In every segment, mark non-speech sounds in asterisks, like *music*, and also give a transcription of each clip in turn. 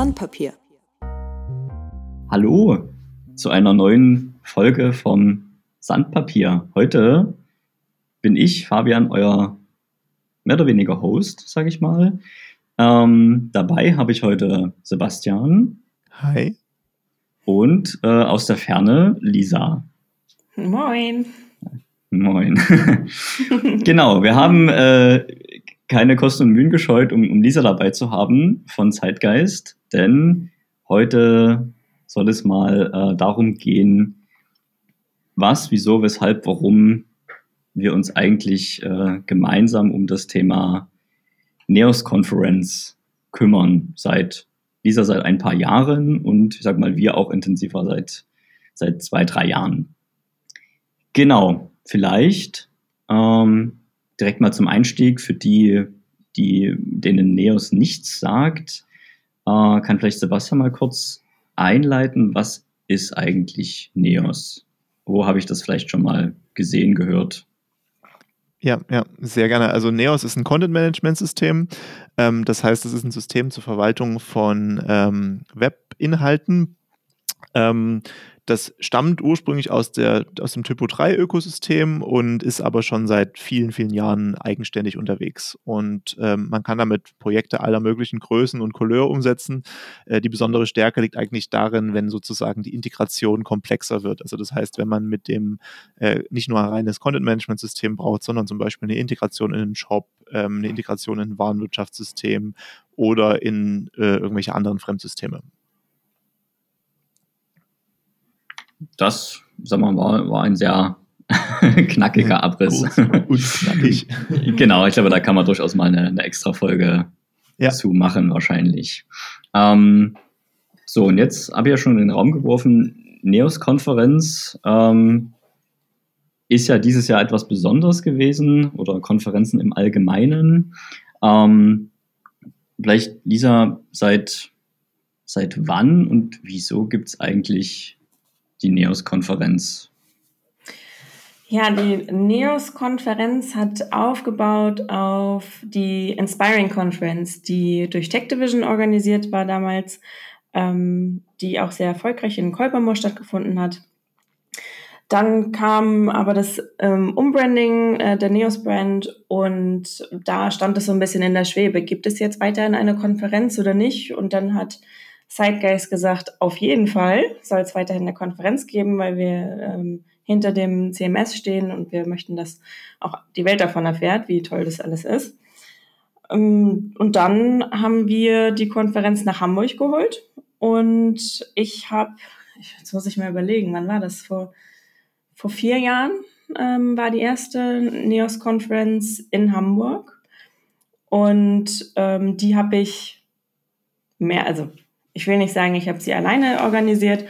Sandpapier. Hallo zu einer neuen Folge vom Sandpapier. Heute bin ich, Fabian, euer mehr oder weniger Host, sage ich mal. Ähm, dabei habe ich heute Sebastian. Hi. Und äh, aus der Ferne Lisa. Moin. Moin. *laughs* genau, wir haben äh, keine Kosten und Mühen gescheut, um, um Lisa dabei zu haben von Zeitgeist, denn heute soll es mal äh, darum gehen, was, wieso, weshalb, warum wir uns eigentlich äh, gemeinsam um das Thema NEOS Conference kümmern seit Lisa seit ein paar Jahren und ich sag mal wir auch intensiver seit seit zwei drei Jahren. Genau, vielleicht ähm, direkt mal zum Einstieg für die, die denen Neos nichts sagt, äh, kann vielleicht Sebastian mal kurz einleiten, was ist eigentlich Neos? Wo habe ich das vielleicht schon mal gesehen, gehört? Ja, ja, sehr gerne. Also Neos ist ein Content-Management-System. Ähm, das heißt, es ist ein System zur Verwaltung von ähm, Webinhalten. Ähm, das stammt ursprünglich aus, der, aus dem Typo 3 Ökosystem und ist aber schon seit vielen, vielen Jahren eigenständig unterwegs. Und ähm, man kann damit Projekte aller möglichen Größen und Couleur umsetzen. Äh, die besondere Stärke liegt eigentlich darin, wenn sozusagen die Integration komplexer wird. Also das heißt, wenn man mit dem äh, nicht nur ein reines Content-Management-System braucht, sondern zum Beispiel eine Integration in einen Shop, ähm, eine Integration in ein Warenwirtschaftssystem oder in äh, irgendwelche anderen Fremdsysteme. Das, sagen wir mal, war ein sehr *laughs* knackiger Abriss. Und *laughs* knackig. genau, ich glaube, da kann man durchaus mal eine, eine extra Folge ja. zu machen, wahrscheinlich. Ähm, so, und jetzt habe ich ja schon in den Raum geworfen, NEOS-Konferenz ähm, ist ja dieses Jahr etwas Besonderes gewesen oder Konferenzen im Allgemeinen. Ähm, vielleicht, Lisa, seit, seit wann und wieso gibt es eigentlich die NEOS-Konferenz? Ja, die NEOS-Konferenz hat aufgebaut auf die Inspiring Conference, die durch Tech Division organisiert war damals, ähm, die auch sehr erfolgreich in Kolbermoor stattgefunden hat. Dann kam aber das ähm, Umbranding äh, der Neos-Brand und da stand es so ein bisschen in der Schwebe. Gibt es jetzt weiterhin eine Konferenz oder nicht? Und dann hat Zeitgeist gesagt, auf jeden Fall soll es weiterhin eine Konferenz geben, weil wir ähm, hinter dem CMS stehen und wir möchten, dass auch die Welt davon erfährt, wie toll das alles ist. Ähm, und dann haben wir die Konferenz nach Hamburg geholt und ich habe, jetzt muss ich mal überlegen, wann war das? Vor, vor vier Jahren ähm, war die erste NEOS-Konferenz in Hamburg und ähm, die habe ich mehr, also ich will nicht sagen, ich habe sie alleine organisiert,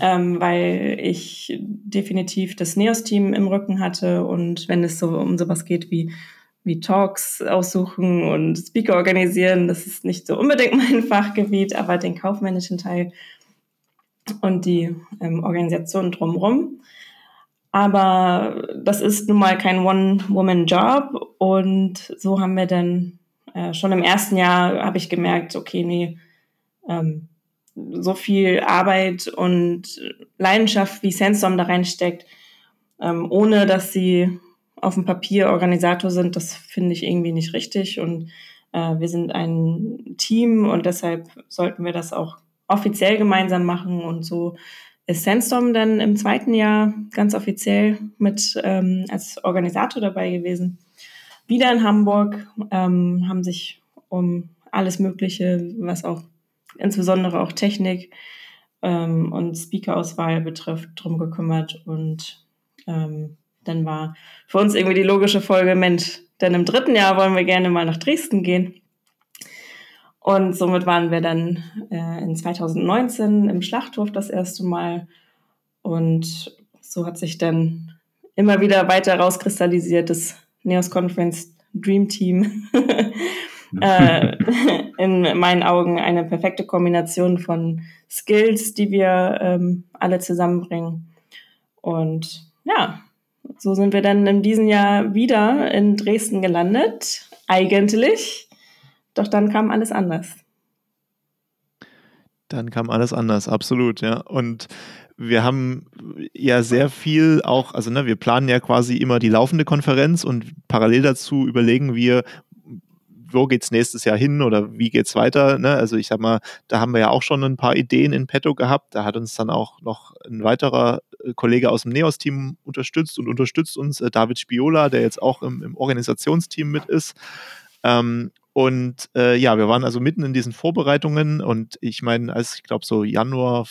ähm, weil ich definitiv das NEOS-Team im Rücken hatte und wenn es so um sowas geht wie wie Talks aussuchen und Speaker organisieren, das ist nicht so unbedingt *laughs* mein Fachgebiet, aber den kaufmännischen Teil und die ähm, Organisation drumherum. Aber das ist nun mal kein One-Woman-Job und so haben wir dann äh, schon im ersten Jahr habe ich gemerkt, okay, nee, ähm, so viel Arbeit und Leidenschaft wie Sandstorm da reinsteckt, ähm, ohne dass sie auf dem Papier Organisator sind, das finde ich irgendwie nicht richtig. Und äh, wir sind ein Team und deshalb sollten wir das auch offiziell gemeinsam machen. Und so ist Sandstorm dann im zweiten Jahr ganz offiziell mit ähm, als Organisator dabei gewesen. Wieder in Hamburg ähm, haben sich um alles Mögliche, was auch insbesondere auch Technik ähm, und Speaker-Auswahl betrifft, drum gekümmert. Und ähm, dann war für uns irgendwie die logische Folge, Mensch, denn im dritten Jahr wollen wir gerne mal nach Dresden gehen. Und somit waren wir dann äh, in 2019 im Schlachthof das erste Mal. Und so hat sich dann immer wieder weiter rauskristallisiert, das Neos Conference Dream Team. *laughs* äh, *laughs* in meinen Augen eine perfekte Kombination von Skills, die wir ähm, alle zusammenbringen. Und ja, so sind wir dann in diesem Jahr wieder in Dresden gelandet, eigentlich. Doch dann kam alles anders. Dann kam alles anders, absolut, ja. Und wir haben ja sehr viel auch, also ne, wir planen ja quasi immer die laufende Konferenz und parallel dazu überlegen wir, wo geht's nächstes Jahr hin oder wie geht's weiter? Ne? Also ich sag mal, da haben wir ja auch schon ein paar Ideen in petto gehabt. Da hat uns dann auch noch ein weiterer äh, Kollege aus dem NEOS-Team unterstützt und unterstützt uns, äh, David Spiola, der jetzt auch im, im Organisationsteam mit ist. Ähm, und äh, ja, wir waren also mitten in diesen Vorbereitungen und ich meine, als ich glaube so Januar,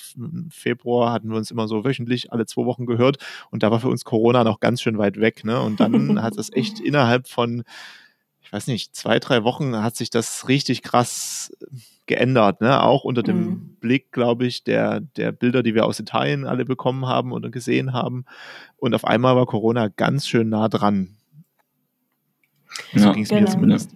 Februar hatten wir uns immer so wöchentlich alle zwei Wochen gehört und da war für uns Corona noch ganz schön weit weg. Ne? Und dann hat es echt *laughs* innerhalb von ich weiß nicht, zwei, drei Wochen hat sich das richtig krass äh, geändert, ne? Auch unter dem mhm. Blick, glaube ich, der, der Bilder, die wir aus Italien alle bekommen haben oder gesehen haben. Und auf einmal war Corona ganz schön nah dran. So ja, ging es genau. mir zumindest.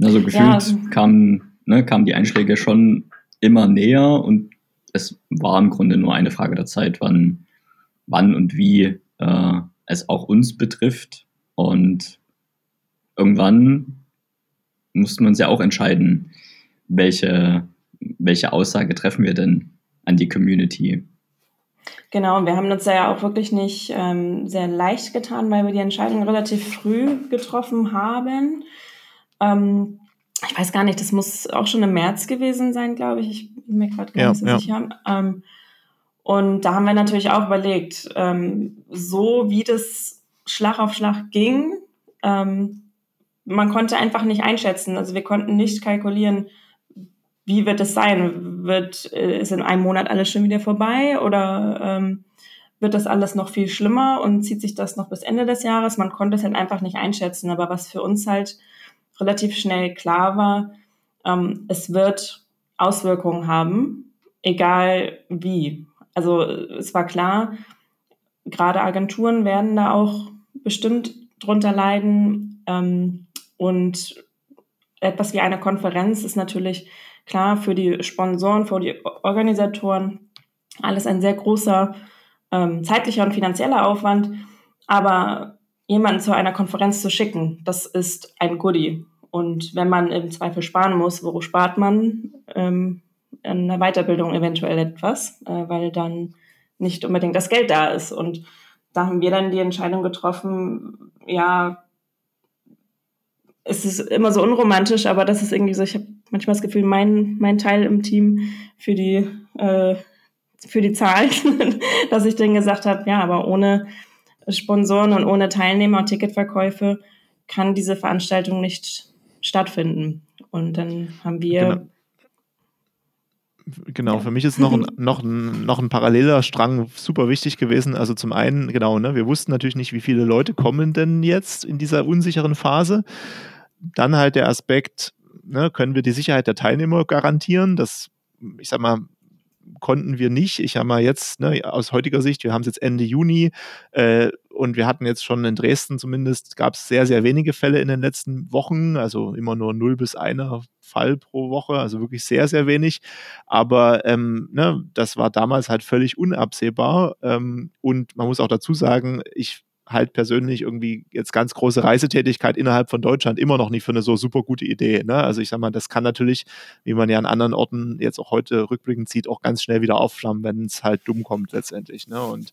Also gefühlt ja. Kamen, ne, kamen die Einschläge schon immer näher und es war im Grunde nur eine Frage der Zeit, wann, wann und wie äh, es auch uns betrifft. Und irgendwann mussten wir uns ja auch entscheiden, welche, welche Aussage treffen wir denn an die Community. Genau, und wir haben uns ja auch wirklich nicht ähm, sehr leicht getan, weil wir die Entscheidung relativ früh getroffen haben. Ähm, ich weiß gar nicht, das muss auch schon im März gewesen sein, glaube ich. Ich bin mir gerade gar ja, nicht so ja. sicher. Ähm, und da haben wir natürlich auch überlegt, ähm, so wie das Schlag auf Schlag ging, ähm, man konnte einfach nicht einschätzen. Also wir konnten nicht kalkulieren, wie wird es sein? Wird, äh, ist in einem Monat alles schon wieder vorbei oder ähm, wird das alles noch viel schlimmer und zieht sich das noch bis Ende des Jahres? Man konnte es halt einfach nicht einschätzen. Aber was für uns halt relativ schnell klar war, ähm, es wird Auswirkungen haben, egal wie. Also es war klar, gerade Agenturen werden da auch bestimmt drunter leiden. Ähm, und etwas wie eine Konferenz ist natürlich klar für die Sponsoren, für die Organisatoren alles ein sehr großer ähm, zeitlicher und finanzieller Aufwand. Aber jemanden zu einer Konferenz zu schicken, das ist ein Goodie. Und wenn man im Zweifel sparen muss, wo spart man? Ähm, in der Weiterbildung eventuell etwas, äh, weil dann nicht unbedingt das Geld da ist. Und da haben wir dann die Entscheidung getroffen, ja, es ist immer so unromantisch, aber das ist irgendwie so, ich habe manchmal das Gefühl, mein, mein Teil im Team für die, äh, für die Zahlen, *laughs* dass ich dann gesagt habe, ja, aber ohne Sponsoren und ohne Teilnehmer und Ticketverkäufe kann diese Veranstaltung nicht stattfinden. Und dann haben wir. Genau. Genau, für mich ist noch ein, noch, ein, noch ein paralleler Strang super wichtig gewesen. Also zum einen, genau, ne, wir wussten natürlich nicht, wie viele Leute kommen denn jetzt in dieser unsicheren Phase. Dann halt der Aspekt, ne, können wir die Sicherheit der Teilnehmer garantieren? Das, ich sag mal, konnten wir nicht. Ich habe mal jetzt ne, aus heutiger Sicht, wir haben es jetzt Ende Juni äh, und wir hatten jetzt schon in Dresden zumindest, gab es sehr, sehr wenige Fälle in den letzten Wochen, also immer nur 0 bis 1 Fall pro Woche, also wirklich sehr, sehr wenig. Aber ähm, ne, das war damals halt völlig unabsehbar. Ähm, und man muss auch dazu sagen, ich halt persönlich irgendwie jetzt ganz große Reisetätigkeit innerhalb von Deutschland immer noch nicht für eine so super gute Idee. Ne? Also ich sag mal, das kann natürlich, wie man ja an anderen Orten jetzt auch heute rückblickend sieht, auch ganz schnell wieder aufflammen, wenn es halt dumm kommt letztendlich. Ne? Und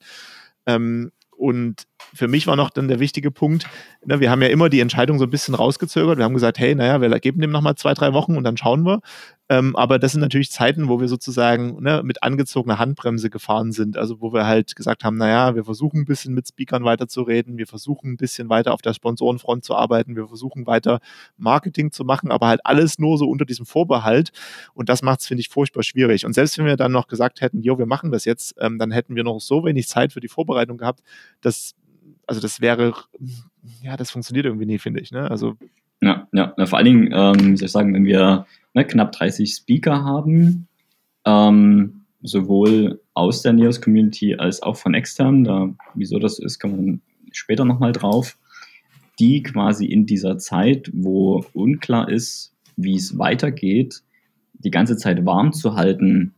ähm, und für mich war noch dann der wichtige Punkt, ne, wir haben ja immer die Entscheidung so ein bisschen rausgezögert. Wir haben gesagt, hey, naja, wir geben dem nochmal zwei, drei Wochen und dann schauen wir. Ähm, aber das sind natürlich Zeiten, wo wir sozusagen ne, mit angezogener Handbremse gefahren sind. Also wo wir halt gesagt haben, naja, wir versuchen ein bisschen mit Speakern weiterzureden, wir versuchen ein bisschen weiter auf der Sponsorenfront zu arbeiten, wir versuchen weiter Marketing zu machen, aber halt alles nur so unter diesem Vorbehalt. Und das macht es, finde ich, furchtbar schwierig. Und selbst wenn wir dann noch gesagt hätten, jo, wir machen das jetzt, ähm, dann hätten wir noch so wenig Zeit für die Vorbereitung gehabt, dass also das wäre, ja, das funktioniert irgendwie nie, finde ich. Ne? Also ja, ja, vor allen Dingen, ähm, wie soll ich sagen, wenn wir ne, knapp 30 Speaker haben, ähm, sowohl aus der NEOS-Community als auch von extern, da, wieso das ist, wir dann später nochmal drauf, die quasi in dieser Zeit, wo unklar ist, wie es weitergeht, die ganze Zeit warm zu halten,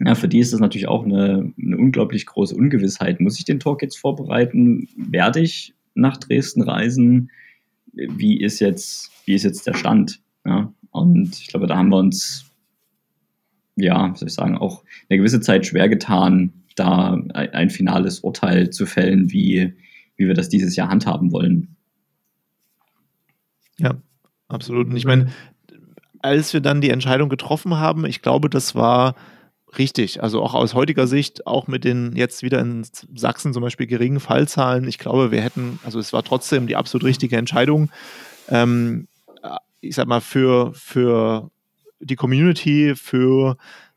ja, für die ist das natürlich auch eine, eine unglaublich große Ungewissheit. Muss ich den Talk jetzt vorbereiten? Werde ich nach Dresden reisen? Wie ist jetzt, wie ist jetzt der Stand? Ja, und ich glaube, da haben wir uns ja, soll ich sagen, auch eine gewisse Zeit schwer getan, da ein, finales Urteil zu fällen, wie, wie wir das dieses Jahr handhaben wollen. Ja, absolut. Und ich meine, als wir dann die Entscheidung getroffen haben, ich glaube, das war richtig. Also auch aus heutiger Sicht, auch mit den jetzt wieder in Sachsen zum Beispiel geringen Fallzahlen, ich glaube, wir hätten, also es war trotzdem die absolut richtige Entscheidung. Ähm, ich sag mal, für, für die Community, für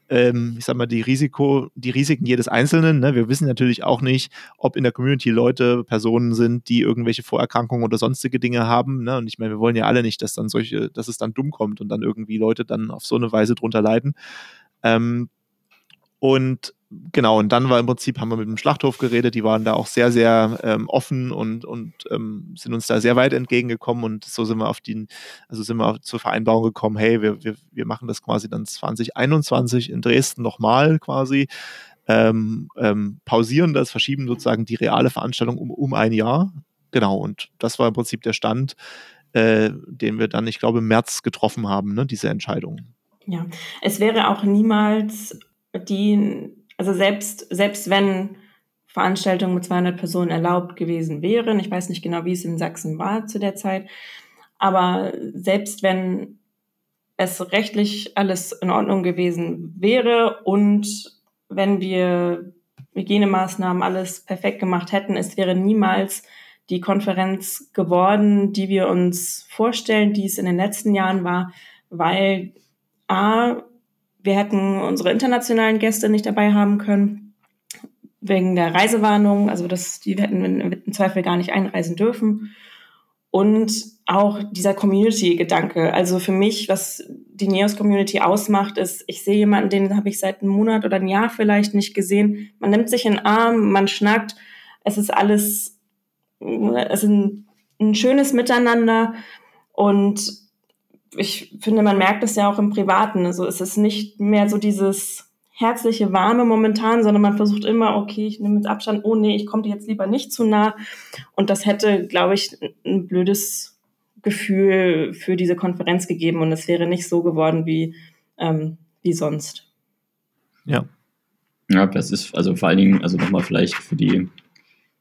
ähm, ich sag mal, die Risiko, die Risiken jedes Einzelnen. Ne? Wir wissen natürlich auch nicht, ob in der Community Leute, Personen sind, die irgendwelche Vorerkrankungen oder sonstige Dinge haben. Ne? Und ich meine, wir wollen ja alle nicht, dass dann solche, dass es dann dumm kommt und dann irgendwie Leute dann auf so eine Weise drunter leiden. Ähm, und genau, und dann war im Prinzip, haben wir mit dem Schlachthof geredet, die waren da auch sehr, sehr ähm, offen und, und ähm, sind uns da sehr weit entgegengekommen und so sind wir auf die, also sind wir zur Vereinbarung gekommen, hey, wir, wir, wir machen das quasi dann 2021 in Dresden nochmal quasi, ähm, ähm, pausieren das, verschieben sozusagen die reale Veranstaltung um, um ein Jahr. Genau, und das war im Prinzip der Stand, äh, den wir dann, ich glaube, im März getroffen haben, ne, diese Entscheidung. Ja, es wäre auch niemals die also selbst, selbst wenn Veranstaltungen mit 200 Personen erlaubt gewesen wären, ich weiß nicht genau, wie es in Sachsen war zu der Zeit, aber selbst wenn es rechtlich alles in Ordnung gewesen wäre und wenn wir Hygienemaßnahmen alles perfekt gemacht hätten, es wäre niemals die Konferenz geworden, die wir uns vorstellen, die es in den letzten Jahren war, weil A, wir hätten unsere internationalen Gäste nicht dabei haben können, wegen der Reisewarnung. Also das, die hätten im Zweifel gar nicht einreisen dürfen. Und auch dieser Community-Gedanke. Also für mich, was die Neos-Community ausmacht, ist, ich sehe jemanden, den habe ich seit einem Monat oder einem Jahr vielleicht nicht gesehen. Man nimmt sich in den Arm, man schnackt. Es ist alles, es ist ein, ein schönes Miteinander. Und ich finde, man merkt es ja auch im Privaten. Also es ist nicht mehr so dieses herzliche, warme momentan, sondern man versucht immer, okay, ich nehme jetzt Abstand, oh nee, ich komme dir jetzt lieber nicht zu nah. Und das hätte, glaube ich, ein blödes Gefühl für diese Konferenz gegeben und es wäre nicht so geworden wie, ähm, wie sonst. Ja. Ja, das ist also vor allen Dingen, also nochmal vielleicht für die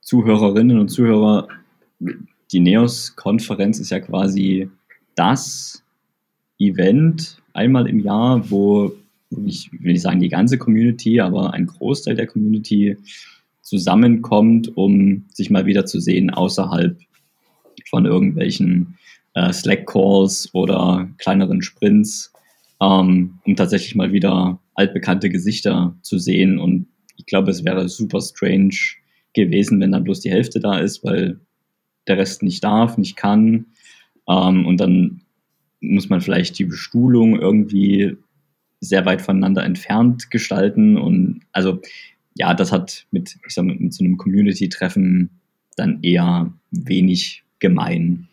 Zuhörerinnen und Zuhörer, die NEOS-Konferenz ist ja quasi das Event einmal im Jahr, wo ich will nicht sagen die ganze Community, aber ein Großteil der Community zusammenkommt, um sich mal wieder zu sehen außerhalb von irgendwelchen äh, Slack-Calls oder kleineren Sprints, ähm, um tatsächlich mal wieder altbekannte Gesichter zu sehen. Und ich glaube, es wäre super strange gewesen, wenn dann bloß die Hälfte da ist, weil der Rest nicht darf, nicht kann. Ähm, und dann muss man vielleicht die Bestuhlung irgendwie sehr weit voneinander entfernt gestalten. Und also ja, das hat mit, ich sag mal, mit so einem Community-Treffen dann eher wenig gemein.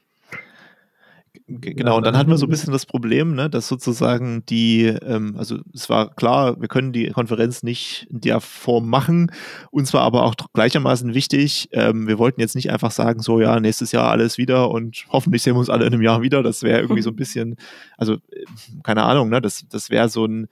Genau, und dann hatten wir so ein bisschen das Problem, ne, dass sozusagen die, ähm, also es war klar, wir können die Konferenz nicht in der Form machen. Uns war aber auch gleichermaßen wichtig, ähm, wir wollten jetzt nicht einfach sagen, so ja, nächstes Jahr alles wieder und hoffentlich sehen wir uns alle in einem Jahr wieder. Das wäre irgendwie so ein *laughs* bisschen, also äh, keine Ahnung, ne, das, das wäre so ein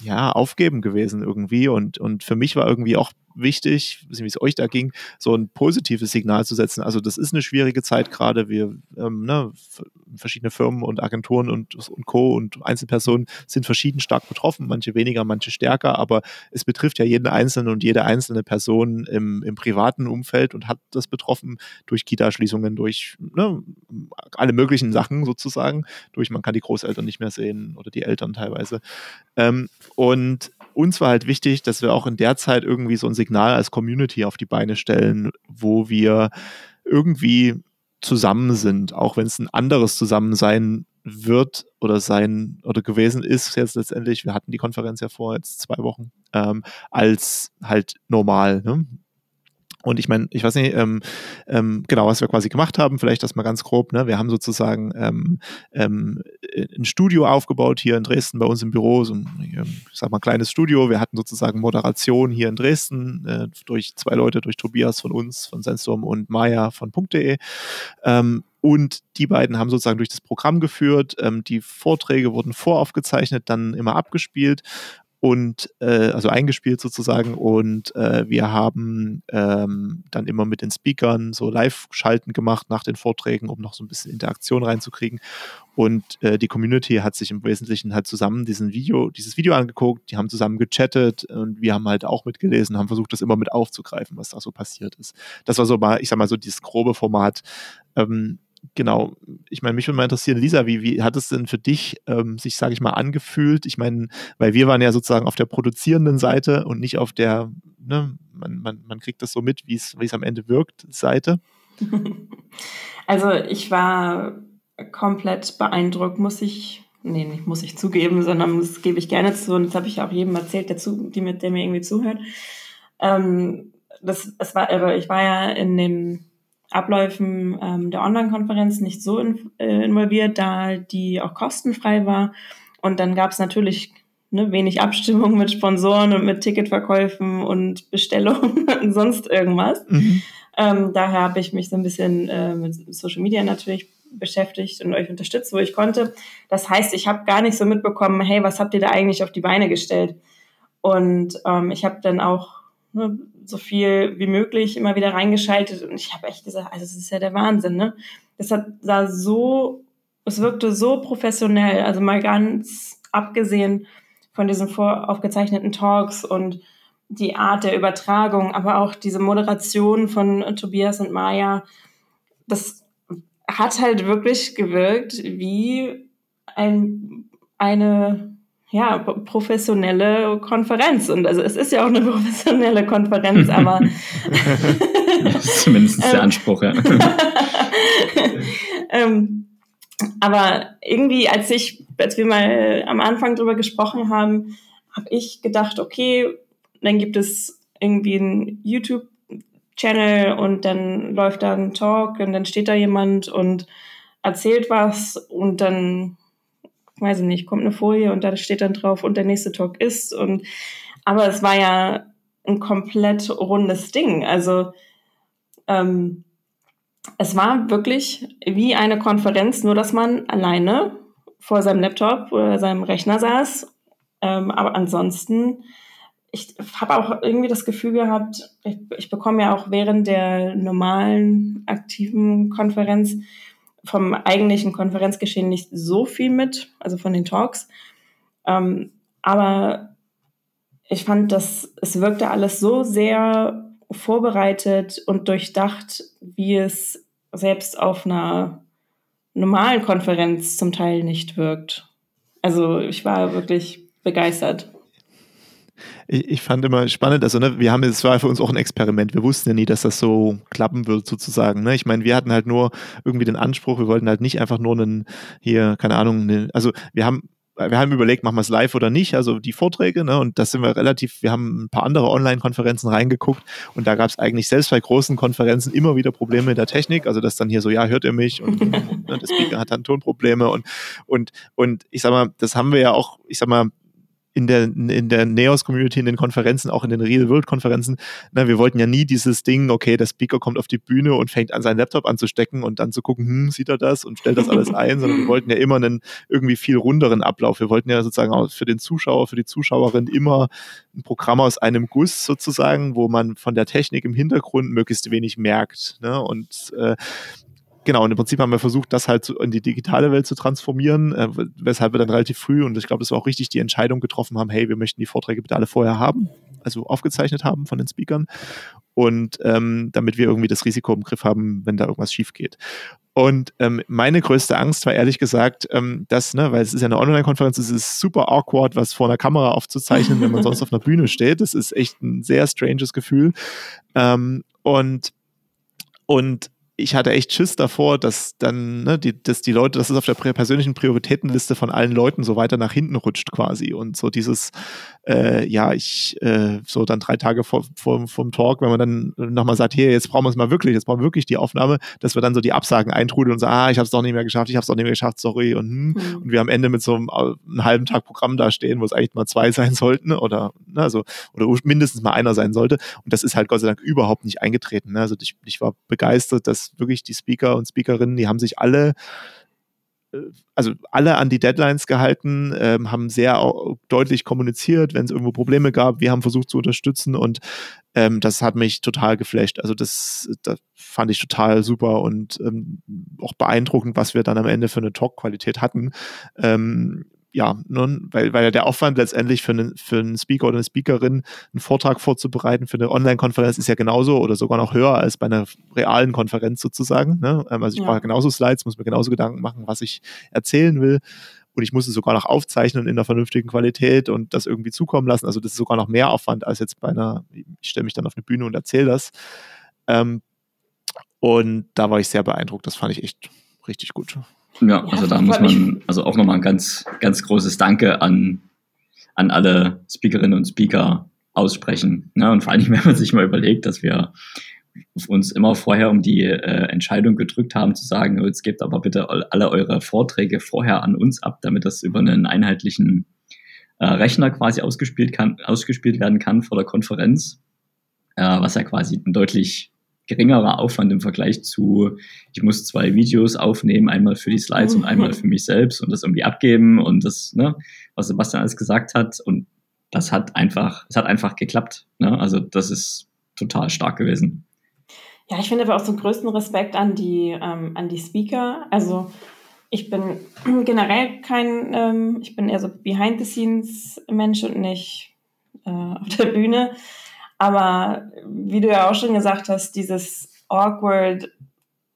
ja, aufgeben gewesen irgendwie. Und, und für mich war irgendwie auch wichtig, wie es euch da ging, so ein positives Signal zu setzen. Also das ist eine schwierige Zeit gerade. Wir, ähm, ne, verschiedene Firmen und Agenturen und, und Co. und Einzelpersonen sind verschieden stark betroffen, manche weniger, manche stärker, aber es betrifft ja jeden Einzelnen und jede einzelne Person im, im privaten Umfeld und hat das betroffen durch Kita-Schließungen, durch ne, alle möglichen Sachen sozusagen, durch man kann die Großeltern nicht mehr sehen oder die Eltern teilweise. Ähm, und uns war halt wichtig, dass wir auch in der Zeit irgendwie so ein Signal als Community auf die Beine stellen, wo wir irgendwie zusammen sind, auch wenn es ein anderes Zusammensein wird oder sein oder gewesen ist jetzt letztendlich, wir hatten die Konferenz ja vor jetzt zwei Wochen, ähm, als halt normal. Ne? Und ich meine, ich weiß nicht, ähm, ähm, genau, was wir quasi gemacht haben, vielleicht das mal ganz grob. Ne? Wir haben sozusagen ähm, ähm, ein Studio aufgebaut hier in Dresden bei uns im Büro, so ein, ich sag mal, kleines Studio. Wir hatten sozusagen Moderation hier in Dresden äh, durch zwei Leute, durch Tobias von uns, von Sensum und Maya von Punkt.de. Ähm, und die beiden haben sozusagen durch das Programm geführt. Ähm, die Vorträge wurden voraufgezeichnet, dann immer abgespielt und äh, also eingespielt sozusagen und äh, wir haben ähm, dann immer mit den Speakern so Live-Schalten gemacht nach den Vorträgen, um noch so ein bisschen Interaktion reinzukriegen und äh, die Community hat sich im Wesentlichen halt zusammen diesen Video, dieses Video angeguckt, die haben zusammen gechattet und wir haben halt auch mitgelesen, haben versucht, das immer mit aufzugreifen, was da so passiert ist. Das war so mal, ich sag mal so dieses grobe Format. Ähm, genau, ich meine, mich würde mal interessieren, Lisa, wie, wie hat es denn für dich ähm, sich, sage ich mal, angefühlt? Ich meine, weil wir waren ja sozusagen auf der produzierenden Seite und nicht auf der, ne, man, man, man kriegt das so mit, wie es am Ende wirkt, Seite. *laughs* Also ich war komplett beeindruckt, muss ich, nee, nicht muss ich zugeben, sondern das gebe ich gerne zu und das habe ich auch jedem erzählt, der, zu, die mit, der mir irgendwie zuhört. Ähm, das, es war, aber ich war ja in dem Abläufen ähm, der Online-Konferenz nicht so in, äh, involviert, da die auch kostenfrei war. Und dann gab es natürlich ne, wenig Abstimmung mit Sponsoren und mit Ticketverkäufen und Bestellungen *laughs* und sonst irgendwas. Mhm. Ähm, daher habe ich mich so ein bisschen äh, mit Social Media natürlich beschäftigt und euch unterstützt, wo ich konnte. Das heißt, ich habe gar nicht so mitbekommen, hey, was habt ihr da eigentlich auf die Beine gestellt? Und ähm, ich habe dann auch ne, so viel wie möglich immer wieder reingeschaltet und ich habe echt gesagt, also das ist ja der Wahnsinn, ne? Das hat sah so, es wirkte so professionell, also mal ganz abgesehen von diesen voraufgezeichneten Talks und die Art der Übertragung, aber auch diese Moderation von Tobias und Maya, das hat halt wirklich gewirkt wie ein, eine ja, professionelle Konferenz. Und also es ist ja auch eine *laughs* professionelle Konferenz, aber. *laughs* das ist zumindest der ähm, Anspruch, ja. *laughs* ähm, aber irgendwie, als ich, als wir mal am Anfang drüber gesprochen haben, habe ich gedacht, okay, dann gibt es irgendwie einen YouTube-Channel und dann läuft da ein Talk und dann steht da jemand und erzählt was und dann weiß ich nicht, kommt eine Folie und da steht dann drauf und der nächste Talk ist und aber es war ja ein komplett rundes Ding. Also ähm, es war wirklich wie eine Konferenz, nur dass man alleine vor seinem Laptop oder seinem Rechner saß. Ähm, aber ansonsten, ich habe auch irgendwie das Gefühl gehabt, ich, ich bekomme ja auch während der normalen aktiven Konferenz vom eigentlichen Konferenzgeschehen nicht so viel mit, also von den Talks. Ähm, aber ich fand, dass es wirkte alles so sehr vorbereitet und durchdacht, wie es selbst auf einer normalen Konferenz zum Teil nicht wirkt. Also ich war wirklich begeistert ich, ich fand immer spannend, also ne, wir haben, es war für uns auch ein Experiment. Wir wussten ja nie, dass das so klappen wird, sozusagen. Ne? Ich meine, wir hatten halt nur irgendwie den Anspruch, wir wollten halt nicht einfach nur einen, hier, keine Ahnung, eine, also wir haben wir haben überlegt, machen wir es live oder nicht, also die Vorträge, ne? Und das sind wir relativ, wir haben ein paar andere Online-Konferenzen reingeguckt und da gab es eigentlich selbst bei großen Konferenzen immer wieder Probleme mit der Technik. Also dass dann hier so, ja, hört ihr mich? Und, und *laughs* ne, der Speaker hat dann Tonprobleme und, und, und ich sag mal, das haben wir ja auch, ich sag mal, in der, in der Neos-Community, in den Konferenzen, auch in den Real-World-Konferenzen, wir wollten ja nie dieses Ding, okay, der Speaker kommt auf die Bühne und fängt an, seinen Laptop anzustecken und dann zu gucken, hm, sieht er das und stellt das alles *laughs* ein, sondern wir wollten ja immer einen irgendwie viel runderen Ablauf. Wir wollten ja sozusagen auch für den Zuschauer, für die Zuschauerin immer ein Programm aus einem Guss sozusagen, wo man von der Technik im Hintergrund möglichst wenig merkt. Ne? Und äh, genau, und im Prinzip haben wir versucht, das halt in die digitale Welt zu transformieren, äh, weshalb wir dann relativ früh, und ich glaube, das war auch richtig, die Entscheidung getroffen haben, hey, wir möchten die Vorträge bitte alle vorher haben, also aufgezeichnet haben von den Speakern und ähm, damit wir irgendwie das Risiko im Griff haben, wenn da irgendwas schief geht. Und ähm, meine größte Angst war ehrlich gesagt, ähm, dass, ne, weil es ist ja eine Online-Konferenz, es ist super awkward, was vor einer Kamera aufzuzeichnen, wenn man sonst auf einer Bühne steht. Das ist echt ein sehr stranges Gefühl. Ähm, und und ich hatte echt Schiss davor, dass dann, ne, die, dass die Leute, dass es auf der persönlichen Prioritätenliste von allen Leuten so weiter nach hinten rutscht quasi. Und so dieses, äh, ja, ich, äh, so dann drei Tage vor, vor, vom Talk, wenn man dann nochmal sagt, hier, jetzt brauchen wir es mal wirklich, jetzt brauchen wir wirklich die Aufnahme, dass wir dann so die Absagen eintrudeln und sagen, ah, ich habe es doch nicht mehr geschafft, ich habe es doch nicht mehr geschafft, sorry. Und, hm, mhm. und wir am Ende mit so einem, einem halben Tag Programm da stehen, wo es eigentlich mal zwei *laughs* sein sollten oder, ne, also, oder mindestens mal einer sein sollte. Und das ist halt Gott sei Dank überhaupt nicht eingetreten. Ne? Also ich, ich war begeistert, dass wirklich die Speaker und Speakerinnen, die haben sich alle also alle an die Deadlines gehalten, ähm, haben sehr deutlich kommuniziert, wenn es irgendwo Probleme gab. Wir haben versucht zu unterstützen und ähm, das hat mich total geflasht. Also das, das fand ich total super und ähm, auch beeindruckend, was wir dann am Ende für eine Talk-Qualität hatten. Ja, nun, weil, weil der Aufwand letztendlich für einen, für einen Speaker oder eine Speakerin einen Vortrag vorzubereiten für eine Online-Konferenz ist ja genauso oder sogar noch höher als bei einer realen Konferenz sozusagen. Ne? Ähm, also ich ja. brauche genauso Slides, muss mir genauso Gedanken machen, was ich erzählen will. Und ich muss es sogar noch aufzeichnen in einer vernünftigen Qualität und das irgendwie zukommen lassen. Also das ist sogar noch mehr Aufwand als jetzt bei einer, ich stelle mich dann auf eine Bühne und erzähle das. Ähm, und da war ich sehr beeindruckt. Das fand ich echt richtig gut. Ja, also da muss man also auch nochmal ein ganz, ganz großes Danke an, an alle Speakerinnen und Speaker aussprechen. Ne? Und vor allem, *laughs* wenn man sich mal überlegt, dass wir uns immer vorher um die äh, Entscheidung gedrückt haben, zu sagen, jetzt gebt aber bitte alle eure Vorträge vorher an uns ab, damit das über einen einheitlichen äh, Rechner quasi ausgespielt, kann, ausgespielt werden kann vor der Konferenz, äh, was ja quasi ein deutlich geringerer Aufwand im Vergleich zu, ich muss zwei Videos aufnehmen, einmal für die Slides und einmal für mich selbst und das irgendwie abgeben und das, ne, was Sebastian alles gesagt hat. Und das hat einfach, es hat einfach geklappt. Ne? Also das ist total stark gewesen. Ja, ich finde aber auch so größten Respekt an die, ähm, an die Speaker. Also ich bin *clears throat* generell kein, ähm, ich bin eher so Behind-the-Scenes-Mensch und nicht äh, *laughs* auf der Bühne. Aber wie du ja auch schon gesagt hast, dieses awkward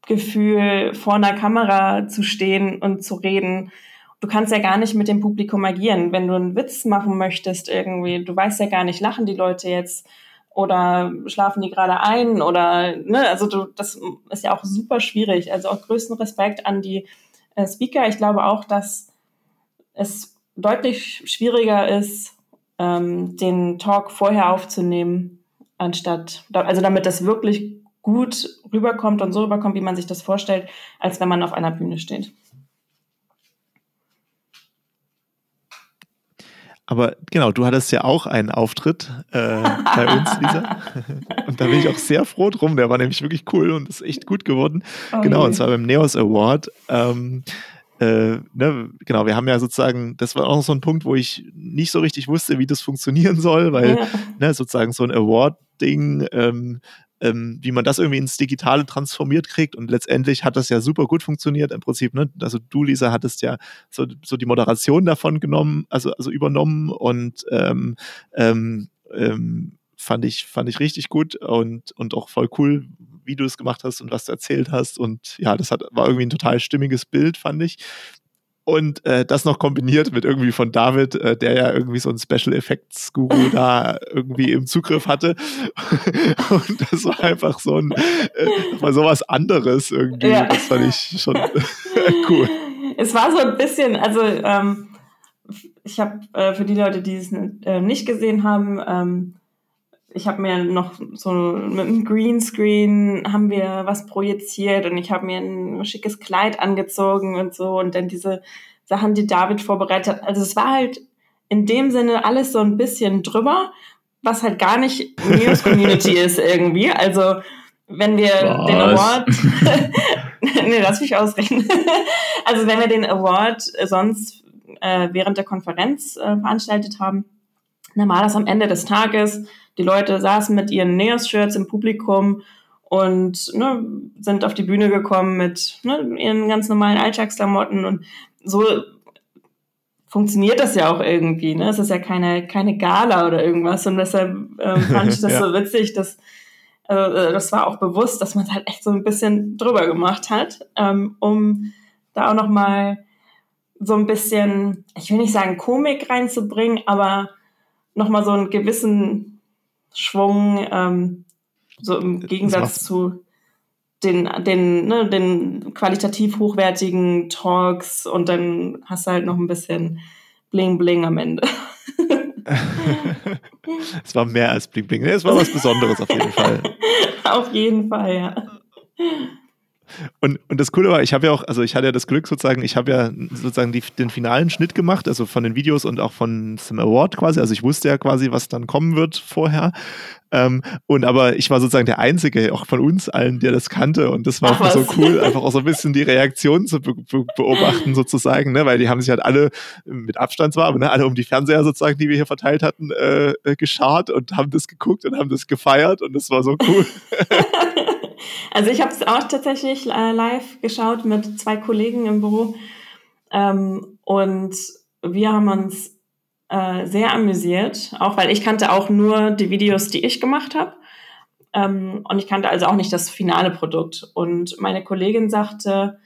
Gefühl, vor einer Kamera zu stehen und zu reden. Du kannst ja gar nicht mit dem Publikum agieren. Wenn du einen Witz machen möchtest irgendwie, du weißt ja gar nicht, lachen die Leute jetzt oder schlafen die gerade ein oder, ne, also du, das ist ja auch super schwierig. Also auch größten Respekt an die äh, Speaker. Ich glaube auch, dass es deutlich schwieriger ist, ähm, den Talk vorher aufzunehmen, anstatt, also damit das wirklich gut rüberkommt und so rüberkommt, wie man sich das vorstellt, als wenn man auf einer Bühne steht. Aber genau, du hattest ja auch einen Auftritt äh, bei uns, Lisa. *laughs* und da bin ich auch sehr froh drum. Der war nämlich wirklich cool und ist echt gut geworden. Oh genau, und zwar beim Neos Award. Ähm, äh, ne, genau, wir haben ja sozusagen, das war auch so ein Punkt, wo ich nicht so richtig wusste, wie das funktionieren soll, weil ja. ne, sozusagen so ein Award-Ding, ähm, ähm, wie man das irgendwie ins Digitale transformiert kriegt. Und letztendlich hat das ja super gut funktioniert im Prinzip. Ne? Also du, Lisa, hattest ja so, so die Moderation davon genommen, also, also übernommen und ähm, ähm, ähm fand ich, fand ich richtig gut und, und auch voll cool, wie du es gemacht hast und was du erzählt hast. Und ja, das hat, war irgendwie ein total stimmiges Bild, fand ich. Und äh, das noch kombiniert mit irgendwie von David, äh, der ja irgendwie so ein Special Effects Guru *laughs* da irgendwie im Zugriff hatte. *laughs* und das war einfach so ein, äh, mal sowas anderes irgendwie. Ja. Das fand ich schon *laughs* cool. Es war so ein bisschen, also ähm, ich habe äh, für die Leute, die es äh, nicht gesehen haben, ähm, ich habe mir noch so mit einem Greenscreen haben wir was projiziert und ich habe mir ein schickes Kleid angezogen und so und dann diese Sachen, die David vorbereitet hat. Also es war halt in dem Sinne alles so ein bisschen drüber, was halt gar nicht News *laughs* Community ist irgendwie. Also wenn wir was? den Award, *laughs* nee, lass mich ausrechnen. also wenn wir den Award sonst äh, während der Konferenz äh, veranstaltet haben, dann war das am Ende des Tages die Leute saßen mit ihren Neos-Shirts im Publikum und ne, sind auf die Bühne gekommen mit ne, ihren ganz normalen Alltagsklamotten und so funktioniert das ja auch irgendwie. Ne? Es ist ja keine, keine Gala oder irgendwas und deshalb ähm, *laughs* fand ich das ja. so witzig, dass also, äh, das war auch bewusst, dass man es halt echt so ein bisschen drüber gemacht hat, ähm, um da auch nochmal so ein bisschen, ich will nicht sagen Komik reinzubringen, aber nochmal so einen gewissen Schwung, ähm, so im Gegensatz zu den, den, ne, den qualitativ hochwertigen Talks und dann hast du halt noch ein bisschen Bling Bling am Ende. *laughs* es war mehr als Bling Bling. Es war was Besonderes auf jeden Fall. *laughs* auf jeden Fall, ja. Und, und das Coole war, ich habe ja auch, also ich hatte ja das Glück sozusagen, ich habe ja sozusagen die, den finalen Schnitt gemacht, also von den Videos und auch von zum Award quasi. Also ich wusste ja quasi, was dann kommen wird vorher. Ähm, und aber ich war sozusagen der Einzige, auch von uns allen, der das kannte. Und das war Ach, so cool, *laughs* einfach auch so ein bisschen die Reaktion zu be be beobachten, sozusagen, ne? weil die haben sich halt alle mit Abstand zwar, aber ne, alle um die Fernseher sozusagen, die wir hier verteilt hatten, äh, äh geschart und haben das geguckt und haben das gefeiert und das war so cool. *laughs* also ich habe es auch tatsächlich äh, live geschaut mit zwei Kollegen im Büro. Ähm, und wir haben uns äh, sehr amüsiert, auch weil ich kannte auch nur die Videos, die ich gemacht habe. Ähm, und ich kannte also auch nicht das finale Produkt. Und meine Kollegin sagte,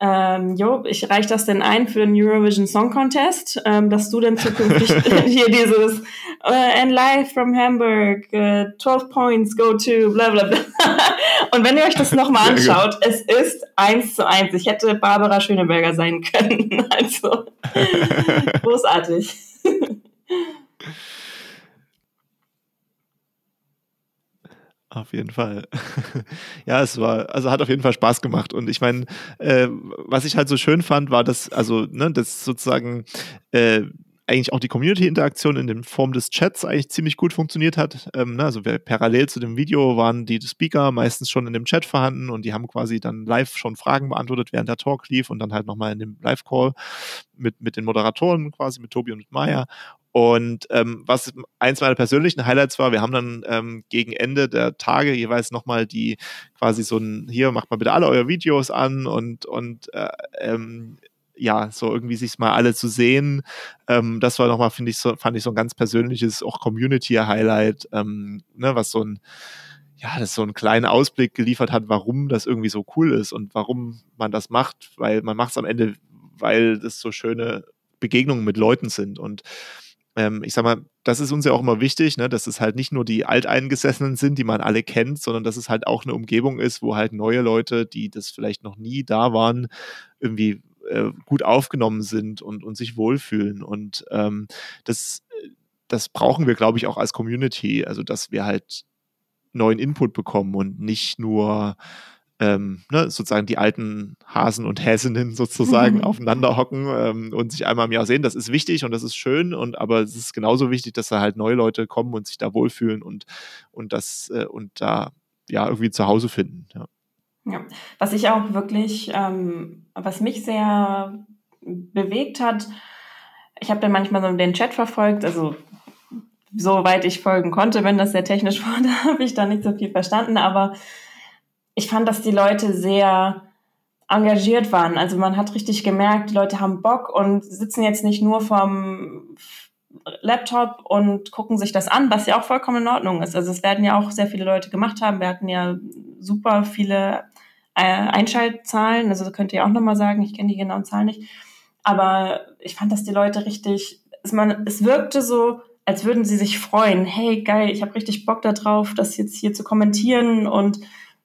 ähm, jo, ich reiche das denn ein für den Eurovision Song Contest, ähm, dass du dann zukünftig *laughs* *laughs* hier dieses uh, and live from Hamburg, uh, äh, 12 points go to bla bla bla. *laughs* Und wenn ihr euch das nochmal anschaut, es ist eins zu eins. Ich hätte Barbara Schöneberger sein können. Also großartig. Auf jeden Fall. *laughs* ja, es war, also hat auf jeden Fall Spaß gemacht. Und ich meine, äh, was ich halt so schön fand, war, dass, also, ne, das sozusagen äh, eigentlich auch die Community-Interaktion in der Form des Chats eigentlich ziemlich gut funktioniert hat. Ähm, ne, also parallel zu dem Video waren die Speaker meistens schon in dem Chat vorhanden und die haben quasi dann live schon Fragen beantwortet, während der Talk lief und dann halt nochmal in dem Live-Call mit, mit den Moderatoren quasi, mit Tobi und mit Maya. Und ähm, was eins meiner persönlichen Highlights war, wir haben dann ähm, gegen Ende der Tage jeweils nochmal die quasi so ein, hier macht mal bitte alle eure Videos an und, und äh, ähm, ja, so irgendwie sich mal alle zu sehen. Ähm, das war nochmal, finde ich, so, fand ich so ein ganz persönliches, auch Community-Highlight, ähm, ne, was so ein, ja, das so einen kleinen Ausblick geliefert hat, warum das irgendwie so cool ist und warum man das macht, weil man macht es am Ende, weil das so schöne Begegnungen mit Leuten sind und ähm, ich sag mal, das ist uns ja auch immer wichtig, ne, dass es halt nicht nur die Alteingesessenen sind, die man alle kennt, sondern dass es halt auch eine Umgebung ist, wo halt neue Leute, die das vielleicht noch nie da waren, irgendwie äh, gut aufgenommen sind und, und sich wohlfühlen. Und ähm, das, das brauchen wir, glaube ich, auch als Community, also dass wir halt neuen Input bekommen und nicht nur ähm, ne, sozusagen die alten Hasen und Häsinnen *laughs* sozusagen mhm. aufeinander hocken ähm, und sich einmal im Jahr sehen. Das ist wichtig und das ist schön, und aber es ist genauso wichtig, dass da halt neue Leute kommen und sich da wohlfühlen und, und das äh, und da ja irgendwie zu Hause finden. Ja. ja. Was ich auch wirklich, ähm, was mich sehr bewegt hat, ich habe dann manchmal so den Chat verfolgt, also soweit ich folgen konnte, wenn das sehr technisch *laughs* war, da habe ich da nicht so viel verstanden, aber ich fand, dass die Leute sehr engagiert waren. Also man hat richtig gemerkt, die Leute haben Bock und sitzen jetzt nicht nur vom Laptop und gucken sich das an, was ja auch vollkommen in Ordnung ist. Also es werden ja auch sehr viele Leute gemacht haben. Wir hatten ja super viele äh, Einschaltzahlen. Also könnt ihr auch nochmal sagen, ich kenne die genauen Zahlen nicht. Aber ich fand, dass die Leute richtig, es, man, es wirkte so, als würden sie sich freuen. Hey, geil, ich habe richtig Bock darauf, das jetzt hier zu kommentieren und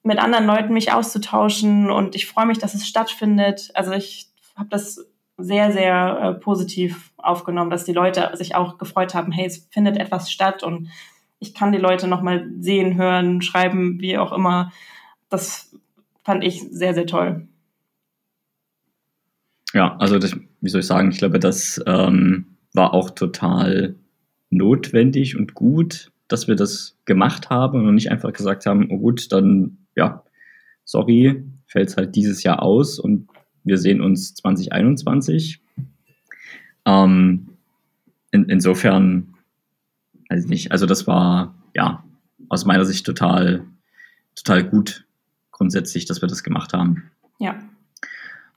mit anderen Leuten mich auszutauschen und ich freue mich, dass es stattfindet. Also ich habe das sehr, sehr äh, positiv aufgenommen, dass die Leute sich auch gefreut haben, hey, es findet etwas statt und ich kann die Leute nochmal sehen, hören, schreiben, wie auch immer. Das fand ich sehr, sehr toll. Ja, also das, wie soll ich sagen, ich glaube, das ähm, war auch total notwendig und gut, dass wir das gemacht haben und nicht einfach gesagt haben, oh gut, dann ja, sorry, fällt es halt dieses Jahr aus und wir sehen uns 2021. Ähm, in, insofern, weiß ich nicht, also das war ja aus meiner Sicht total, total gut grundsätzlich, dass wir das gemacht haben. Ja.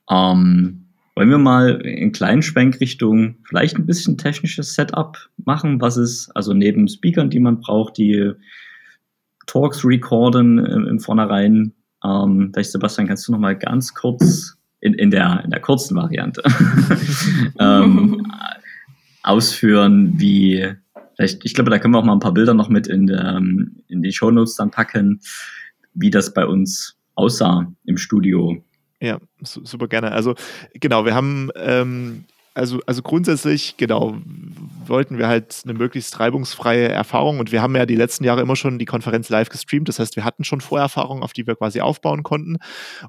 Ähm, wollen wir mal in kleinen Schwenk Richtung vielleicht ein bisschen technisches Setup machen, was ist also neben Speakern, die man braucht, die Talks recorden im, im Vornherein. Ähm, vielleicht, Sebastian, kannst du noch mal ganz kurz in, in, der, in der kurzen Variante *laughs* ähm, ausführen, wie vielleicht, ich glaube, da können wir auch mal ein paar Bilder noch mit in, der, in die Show Notes dann packen, wie das bei uns aussah im Studio. Ja, super gerne. Also genau, wir haben ähm, also, also grundsätzlich, genau, wollten wir halt eine möglichst reibungsfreie Erfahrung und wir haben ja die letzten Jahre immer schon die Konferenz live gestreamt. Das heißt, wir hatten schon Vorerfahrungen, auf die wir quasi aufbauen konnten.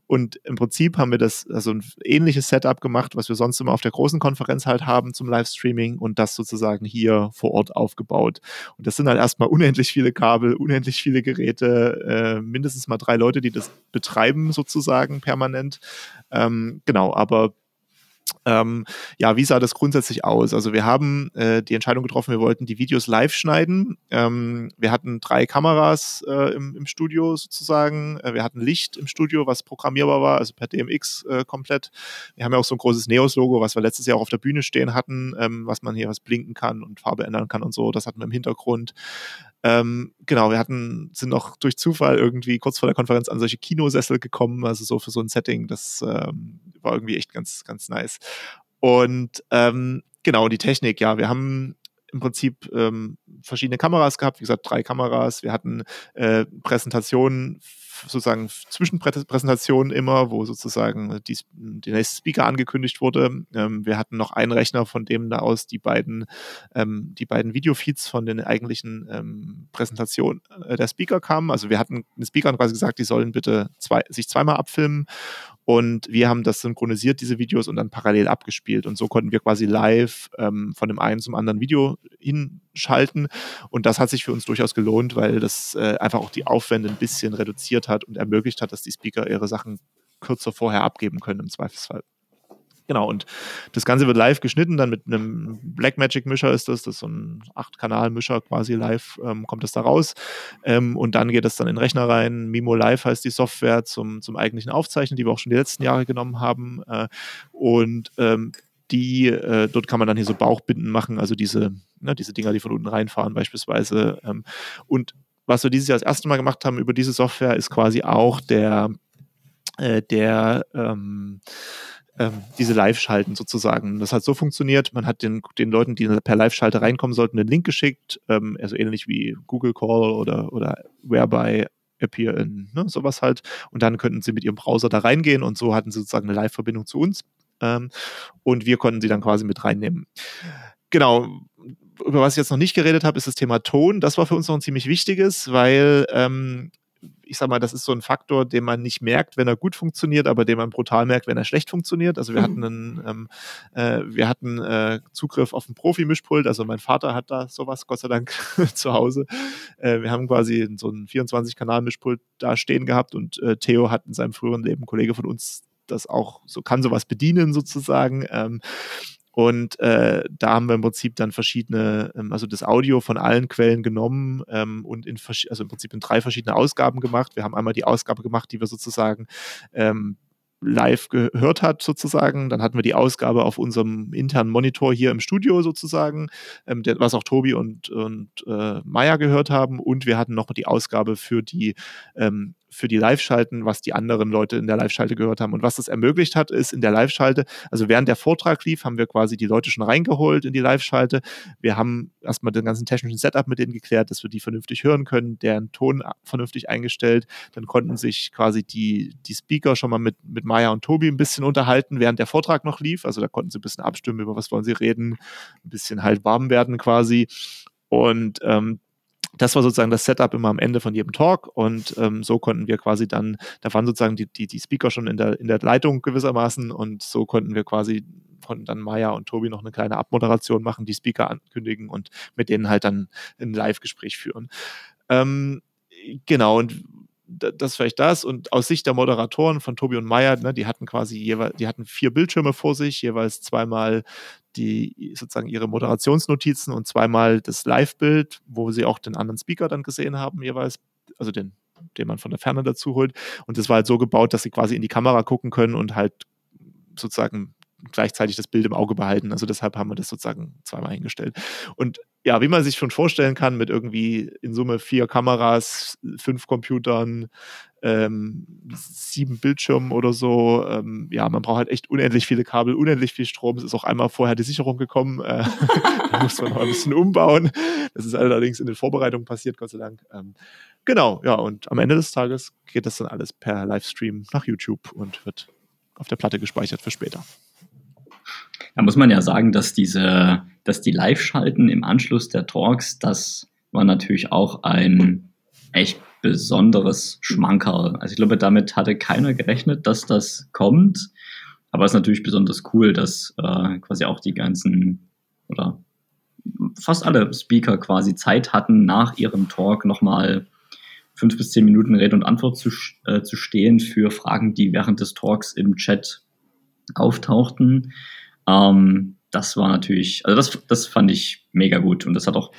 Und im Prinzip haben wir das, also ein ähnliches Setup gemacht, was wir sonst immer auf der großen Konferenz halt haben zum Livestreaming und das sozusagen hier vor Ort aufgebaut. Und das sind halt erstmal unendlich viele Kabel, unendlich viele Geräte, äh, mindestens mal drei Leute, die das betreiben sozusagen permanent. Ähm, genau, aber ähm, ja, wie sah das grundsätzlich aus? Also wir haben äh, die Entscheidung getroffen, wir wollten die Videos live schneiden. Ähm, wir hatten drei Kameras äh, im, im, Studio sozusagen. Äh, wir hatten Licht im Studio, was programmierbar war, also per DMX äh, komplett. Wir haben ja auch so ein großes Neos-Logo, was wir letztes Jahr auch auf der Bühne stehen hatten, ähm, was man hier was blinken kann und Farbe ändern kann und so. Das hatten wir im Hintergrund. Ähm, genau, wir hatten, sind noch durch Zufall irgendwie kurz vor der Konferenz an solche Kinosessel gekommen, also so für so ein Setting, das ähm, war irgendwie echt ganz, ganz nice. Und ähm, genau, die Technik, ja, wir haben im Prinzip ähm, verschiedene Kameras gehabt, wie gesagt, drei Kameras. Wir hatten äh, Präsentationen sozusagen Zwischenpräsentationen immer, wo sozusagen die, der nächste Speaker angekündigt wurde. Ähm, wir hatten noch einen Rechner, von dem da aus die beiden, ähm, die beiden Videofeeds von den eigentlichen ähm, Präsentationen äh, der Speaker kamen. Also wir hatten den Speakern quasi gesagt, die sollen bitte zwei, sich zweimal abfilmen und wir haben das synchronisiert, diese Videos, und dann parallel abgespielt. Und so konnten wir quasi live ähm, von dem einen zum anderen Video hinschalten. Und das hat sich für uns durchaus gelohnt, weil das äh, einfach auch die Aufwände ein bisschen reduziert hat und ermöglicht hat, dass die Speaker ihre Sachen kürzer vorher abgeben können im Zweifelsfall. Genau, und das Ganze wird live geschnitten, dann mit einem Blackmagic-Mischer ist das, das ist so ein 8-Kanal-Mischer quasi live, ähm, kommt das da raus. Ähm, und dann geht es dann in den Rechner rein. Mimo Live heißt die Software zum, zum eigentlichen Aufzeichnen, die wir auch schon die letzten Jahre genommen haben. Äh, und ähm, die, äh, dort kann man dann hier so Bauchbinden machen, also diese, ne, diese Dinger, die von unten reinfahren beispielsweise. Ähm, und was wir dieses Jahr das erste Mal gemacht haben über diese Software, ist quasi auch der, äh, der ähm, ähm, diese Live-Schalten sozusagen. Das hat so funktioniert, man hat den, den Leuten, die per Live-Schalte reinkommen sollten, einen Link geschickt, ähm, also ähnlich wie Google Call oder, oder Whereby Appear in, ne, sowas halt. Und dann könnten sie mit ihrem Browser da reingehen und so hatten sie sozusagen eine Live-Verbindung zu uns. Ähm, und wir konnten sie dann quasi mit reinnehmen. Genau, über was ich jetzt noch nicht geredet habe, ist das Thema Ton. Das war für uns noch ein ziemlich wichtiges, weil ähm, ich sag mal, das ist so ein Faktor, den man nicht merkt, wenn er gut funktioniert, aber den man brutal merkt, wenn er schlecht funktioniert. Also wir mhm. hatten einen, ähm, äh, wir hatten äh, Zugriff auf ein Profi-Mischpult, also mein Vater hat da sowas, Gott sei Dank, *laughs* zu Hause. Äh, wir haben quasi so ein 24-Kanal-Mischpult da stehen gehabt und äh, Theo hat in seinem früheren Leben, Kollege von uns, das auch so kann sowas bedienen sozusagen. Ähm, und äh, da haben wir im Prinzip dann verschiedene, ähm, also das Audio von allen Quellen genommen ähm, und in, also im Prinzip in drei verschiedene Ausgaben gemacht. Wir haben einmal die Ausgabe gemacht, die wir sozusagen ähm, live gehört hat, sozusagen. Dann hatten wir die Ausgabe auf unserem internen Monitor hier im Studio sozusagen, ähm, der, was auch Tobi und, und äh, Maya gehört haben. Und wir hatten noch die Ausgabe für die ähm, für die Live-Schalten, was die anderen Leute in der Live-Schalte gehört haben. Und was das ermöglicht hat, ist in der Live-Schalte, also während der Vortrag lief, haben wir quasi die Leute schon reingeholt in die Live-Schalte. Wir haben erstmal den ganzen technischen Setup mit denen geklärt, dass wir die vernünftig hören können, deren Ton vernünftig eingestellt. Dann konnten sich quasi die, die Speaker schon mal mit, mit Maya und Tobi ein bisschen unterhalten, während der Vortrag noch lief. Also da konnten sie ein bisschen abstimmen, über was wollen sie reden, ein bisschen halt warm werden quasi. Und ähm, das war sozusagen das Setup immer am Ende von jedem Talk und ähm, so konnten wir quasi dann, da waren sozusagen die, die, die Speaker schon in der, in der Leitung gewissermaßen und so konnten wir quasi konnten dann Maya und Tobi noch eine kleine Abmoderation machen, die Speaker ankündigen und mit denen halt dann ein Live-Gespräch führen. Ähm, genau, und das vielleicht das. Und aus Sicht der Moderatoren von Tobi und Meyer, ne, die hatten quasi jeweils, die hatten vier Bildschirme vor sich, jeweils zweimal die sozusagen ihre Moderationsnotizen und zweimal das Live-Bild, wo sie auch den anderen Speaker dann gesehen haben, jeweils, also den, den man von der Ferne dazu holt. Und das war halt so gebaut, dass sie quasi in die Kamera gucken können und halt sozusagen gleichzeitig das Bild im Auge behalten. Also deshalb haben wir das sozusagen zweimal hingestellt. Und ja, wie man sich schon vorstellen kann, mit irgendwie in Summe vier Kameras, fünf Computern, ähm, sieben Bildschirmen oder so. Ähm, ja, man braucht halt echt unendlich viele Kabel, unendlich viel Strom. Es ist auch einmal vorher die Sicherung gekommen. Äh, *laughs* da muss man noch ein bisschen umbauen. Das ist allerdings in den Vorbereitungen passiert, Gott sei Dank. Ähm, genau, ja, und am Ende des Tages geht das dann alles per Livestream nach YouTube und wird auf der Platte gespeichert für später. Da muss man ja sagen, dass diese, dass die Live-Schalten im Anschluss der Talks, das war natürlich auch ein echt besonderes Schmankerl. Also ich glaube, damit hatte keiner gerechnet, dass das kommt. Aber es ist natürlich besonders cool, dass äh, quasi auch die ganzen oder fast alle Speaker quasi Zeit hatten, nach ihrem Talk nochmal fünf bis zehn Minuten Rede und Antwort zu, äh, zu stehen für Fragen, die während des Talks im Chat auftauchten. Ähm, das war natürlich, also das, das fand ich mega gut und das hat auch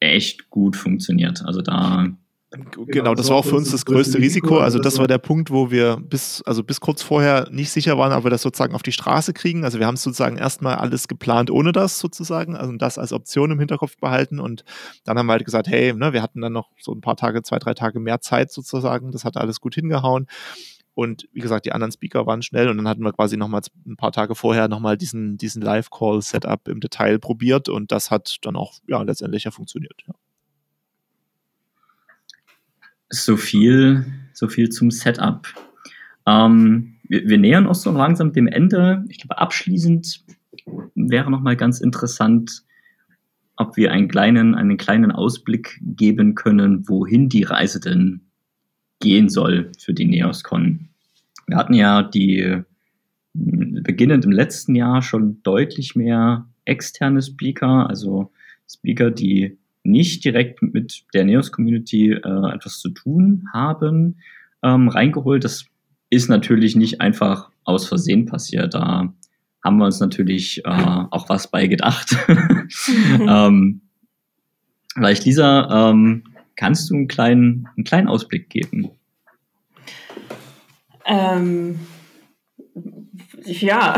echt gut funktioniert. Also da Genau, genau, das war auch für uns das größte Risiko. Also das war der Punkt, wo wir bis, also bis kurz vorher nicht sicher waren, ob wir das sozusagen auf die Straße kriegen. Also wir haben sozusagen erstmal alles geplant ohne das sozusagen, also das als Option im Hinterkopf behalten. Und dann haben wir halt gesagt, hey, ne, wir hatten dann noch so ein paar Tage, zwei, drei Tage mehr Zeit sozusagen. Das hat alles gut hingehauen. Und wie gesagt, die anderen Speaker waren schnell und dann hatten wir quasi nochmal ein paar Tage vorher nochmal diesen, diesen Live-Call-Setup im Detail probiert und das hat dann auch ja, letztendlich ja funktioniert. Ja. So viel, so viel zum Setup. Ähm, wir, wir, nähern uns so langsam dem Ende. Ich glaube, abschließend wäre nochmal ganz interessant, ob wir einen kleinen, einen kleinen Ausblick geben können, wohin die Reise denn gehen soll für die NeosCon. Wir hatten ja die beginnend im letzten Jahr schon deutlich mehr externe Speaker, also Speaker, die nicht direkt mit der Neos-Community äh, etwas zu tun haben, ähm, reingeholt. Das ist natürlich nicht einfach aus Versehen passiert. Da haben wir uns natürlich äh, auch was bei gedacht. *laughs* *laughs* ähm, vielleicht, Lisa, ähm, kannst du einen kleinen, einen kleinen Ausblick geben? Ähm, ja.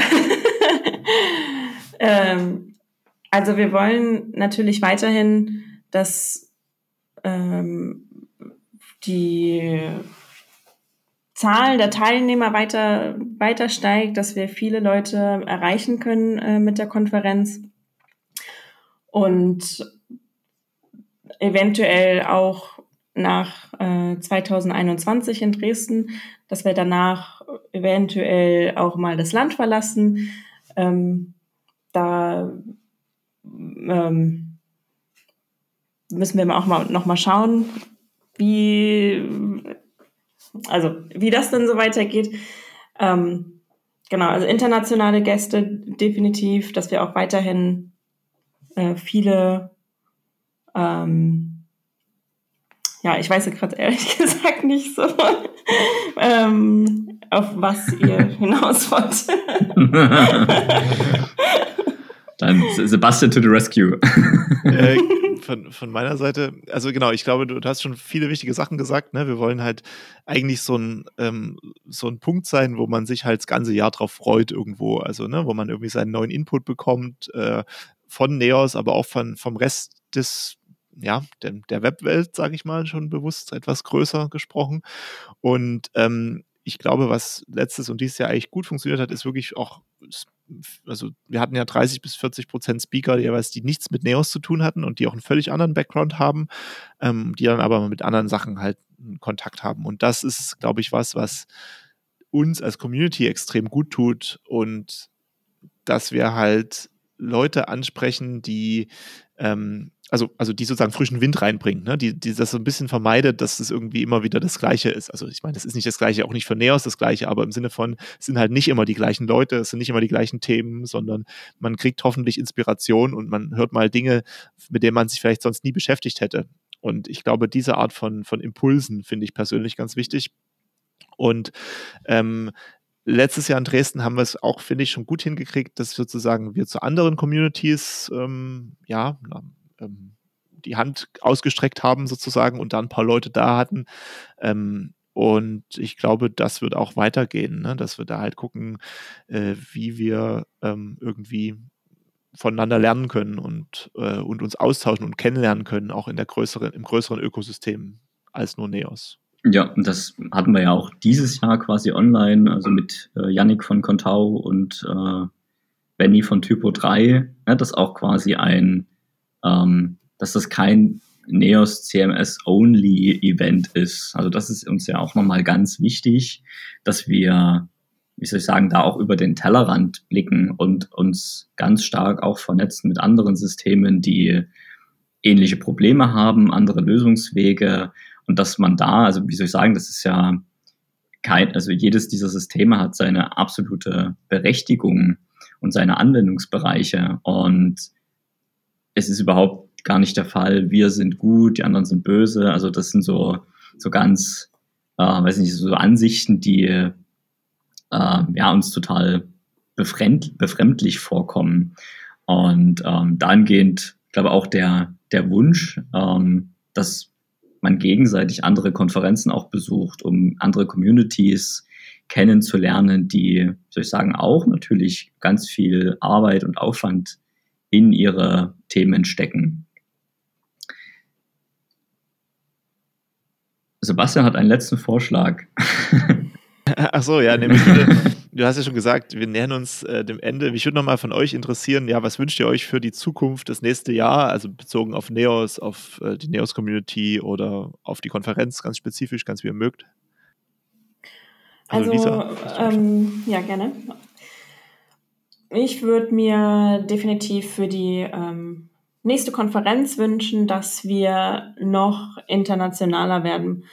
*laughs* ähm, also wir wollen natürlich weiterhin dass ähm, die Zahl der Teilnehmer weiter, weiter steigt, dass wir viele Leute erreichen können äh, mit der Konferenz und eventuell auch nach äh, 2021 in Dresden, dass wir danach eventuell auch mal das Land verlassen. Ähm, da ähm, müssen wir auch mal noch mal schauen, wie, also wie das dann so weitergeht. Ähm, genau, also internationale Gäste definitiv, dass wir auch weiterhin äh, viele, ähm, ja, ich weiß gerade ehrlich *laughs* gesagt nicht so, *laughs* ähm, auf was ihr *laughs* hinaus wollt. Dann Sebastian to the rescue. Äh, von, von meiner Seite, also genau, ich glaube, du, du, hast schon viele wichtige Sachen gesagt. Ne? Wir wollen halt eigentlich so ein, ähm, so ein Punkt sein, wo man sich halt das ganze Jahr drauf freut irgendwo. Also, ne, wo man irgendwie seinen neuen Input bekommt äh, von Neos, aber auch von, vom Rest des ja, der, der Webwelt, sage ich mal, schon bewusst etwas größer gesprochen. Und ähm, ich glaube, was letztes und dieses Jahr eigentlich gut funktioniert hat, ist wirklich auch, also wir hatten ja 30 bis 40 Prozent Speaker, die jeweils die nichts mit Neos zu tun hatten und die auch einen völlig anderen Background haben, ähm, die dann aber mit anderen Sachen halt Kontakt haben. Und das ist, glaube ich, was, was uns als Community extrem gut tut und dass wir halt Leute ansprechen, die ähm, also, also die sozusagen frischen Wind reinbringt, ne? die, die das so ein bisschen vermeidet, dass es irgendwie immer wieder das Gleiche ist. Also ich meine, das ist nicht das Gleiche, auch nicht für Neos das Gleiche, aber im Sinne von, es sind halt nicht immer die gleichen Leute, es sind nicht immer die gleichen Themen, sondern man kriegt hoffentlich Inspiration und man hört mal Dinge, mit denen man sich vielleicht sonst nie beschäftigt hätte. Und ich glaube, diese Art von, von Impulsen finde ich persönlich ganz wichtig. Und ähm, letztes Jahr in Dresden haben wir es auch, finde ich, schon gut hingekriegt, dass sozusagen wir zu anderen Communities, ähm, ja, ähm, die Hand ausgestreckt haben sozusagen und dann ein paar Leute da hatten. Ähm, und ich glaube, das wird auch weitergehen, ne? dass wir da halt gucken, äh, wie wir ähm, irgendwie voneinander lernen können und, äh, und uns austauschen und kennenlernen können, auch in der größeren, im größeren Ökosystem als nur Neos. Ja, und das hatten wir ja auch dieses Jahr quasi online, also mit äh, Yannick von Contau und äh, Benny von Typo 3, ne, das auch quasi ein ähm, dass das kein Neos CMS Only Event ist. Also das ist uns ja auch nochmal ganz wichtig, dass wir wie soll ich sagen, da auch über den Tellerrand blicken und uns ganz stark auch vernetzen mit anderen Systemen, die ähnliche Probleme haben, andere Lösungswege und dass man da, also wie soll ich sagen, das ist ja kein, also jedes dieser Systeme hat seine absolute Berechtigung und seine Anwendungsbereiche und es ist überhaupt gar nicht der Fall, wir sind gut, die anderen sind böse, also das sind so, so ganz, äh, weiß nicht, so Ansichten, die äh, ja, uns total befremd, befremdlich vorkommen. Und ähm, dahingehend, ich glaube auch der, der Wunsch, ähm, dass man gegenseitig andere Konferenzen auch besucht, um andere Communities kennenzulernen, die, soll ich sagen, auch natürlich ganz viel Arbeit und Aufwand in ihre Themen stecken. Sebastian hat einen letzten Vorschlag. *laughs* Ach so, ja, nämlich, du hast ja schon gesagt, wir nähern uns äh, dem Ende. Mich würde nochmal von euch interessieren, ja, was wünscht ihr euch für die Zukunft, das nächste Jahr, also bezogen auf Neos, auf äh, die Neos-Community oder auf die Konferenz, ganz spezifisch, ganz wie ihr mögt? Also, also ähm, ja, gerne. Ich würde mir definitiv für die ähm, nächste Konferenz wünschen, dass wir noch internationaler werden.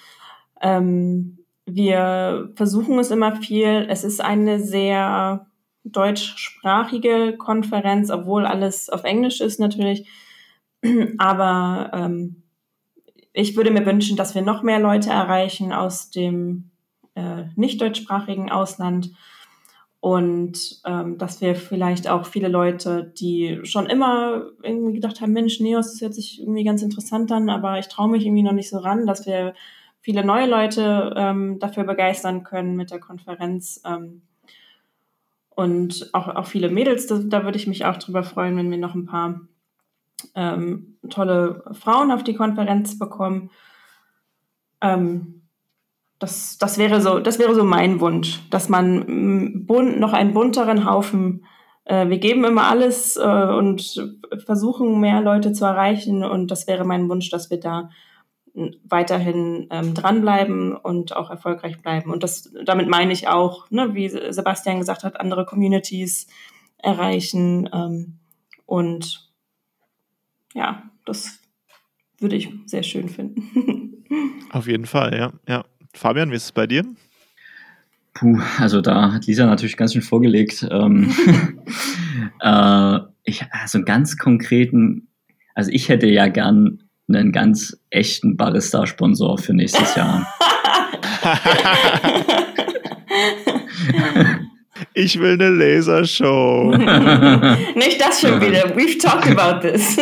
Ähm, wir versuchen es immer viel. Es ist eine sehr deutschsprachige Konferenz, obwohl alles auf Englisch ist natürlich. *clears throat* Aber ähm, ich würde mir wünschen, dass wir noch mehr Leute erreichen aus dem äh, nicht deutschsprachigen Ausland und ähm, dass wir vielleicht auch viele Leute, die schon immer irgendwie gedacht haben, Mensch, Neos, das hört sich irgendwie ganz interessant an, aber ich traue mich irgendwie noch nicht so ran, dass wir viele neue Leute ähm, dafür begeistern können mit der Konferenz. Ähm, und auch, auch viele Mädels, da, da würde ich mich auch drüber freuen, wenn wir noch ein paar ähm, tolle Frauen auf die Konferenz bekommen. Ähm, das, das, wäre so, das wäre so mein Wunsch, dass man mm, bunt, noch einen bunteren Haufen, äh, wir geben immer alles äh, und versuchen mehr Leute zu erreichen und das wäre mein Wunsch, dass wir da weiterhin ähm, dranbleiben und auch erfolgreich bleiben. Und das, damit meine ich auch, ne, wie Sebastian gesagt hat, andere Communities erreichen. Ähm, und ja, das würde ich sehr schön finden. *laughs* Auf jeden Fall, ja. ja. Fabian, wie ist es bei dir? Puh, also da hat Lisa natürlich ganz schön vorgelegt. Ähm, *laughs* *laughs* äh, ich, also einen ganz konkreten, also ich hätte ja gern einen ganz echten Barista-Sponsor für nächstes Jahr. *laughs* ich will eine Lasershow. Nicht das schon wieder. We've talked about this.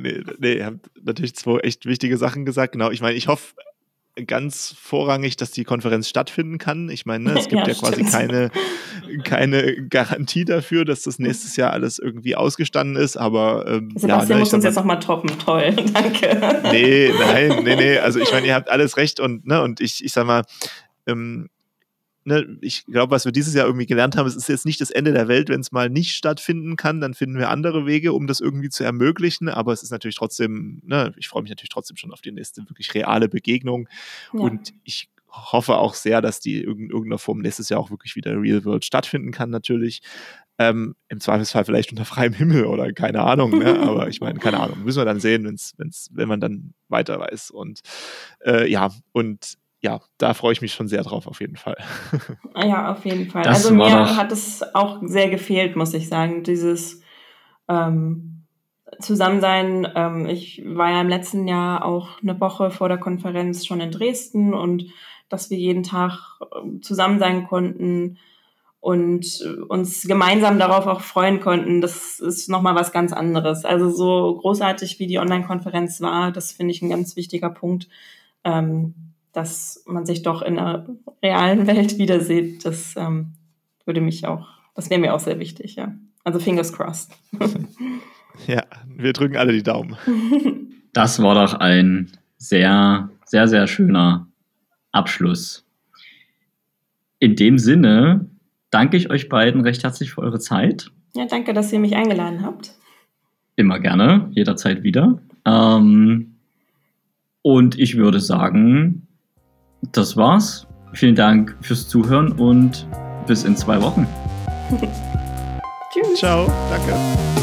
Nee, nee, ihr habt natürlich zwei echt wichtige Sachen gesagt. Genau, ich meine, ich hoffe, ganz vorrangig, dass die Konferenz stattfinden kann. Ich meine, ne, es gibt *laughs* ja, ja quasi keine, keine Garantie dafür, dass das nächstes Jahr alles irgendwie ausgestanden ist, aber ähm, Sebastian ja, ne, muss uns jetzt nochmal toppen. Toll, *laughs* danke. Nee, nein, nee, nee. Also ich meine, ihr habt alles recht und, ne, und ich, ich sag mal, ähm, ne, ich glaube, was wir dieses Jahr irgendwie gelernt haben, es ist jetzt nicht das Ende der Welt, wenn es mal nicht stattfinden kann, dann finden wir andere Wege, um das irgendwie zu ermöglichen. Aber es ist natürlich trotzdem, ne, ich freue mich natürlich trotzdem schon auf die nächste wirklich reale Begegnung. Ja. Und ich hoffe auch sehr, dass die in irgendeiner Form nächstes Jahr auch wirklich wieder Real World stattfinden kann, natürlich. Ähm, Im Zweifelsfall vielleicht unter freiem Himmel oder keine Ahnung, ne? *laughs* aber ich meine, keine Ahnung, müssen wir dann sehen, wenn's, wenn's, wenn man dann weiter weiß. Und äh, ja, und ja, da freue ich mich schon sehr drauf, auf jeden Fall. *laughs* Ja, auf jeden Fall. Das also mir hat es auch sehr gefehlt, muss ich sagen, dieses ähm, Zusammensein. Ähm, ich war ja im letzten Jahr auch eine Woche vor der Konferenz schon in Dresden und dass wir jeden Tag ähm, zusammen sein konnten und uns gemeinsam darauf auch freuen konnten, das ist nochmal was ganz anderes. Also so großartig wie die Online-Konferenz war, das finde ich ein ganz wichtiger Punkt. Ähm, dass man sich doch in der realen Welt wieder sieht, das ähm, würde mich auch, das wäre mir auch sehr wichtig, ja. Also fingers crossed. *laughs* ja, wir drücken alle die Daumen. *laughs* Das war doch ein sehr, sehr, sehr schöner Abschluss. In dem Sinne danke ich euch beiden recht herzlich für eure Zeit. Ja, danke, dass ihr mich eingeladen habt. Immer gerne, jederzeit wieder. Ähm, und ich würde sagen, das war's. Vielen Dank fürs Zuhören und bis in zwei Wochen. *laughs* Tschüss. Ciao. Danke.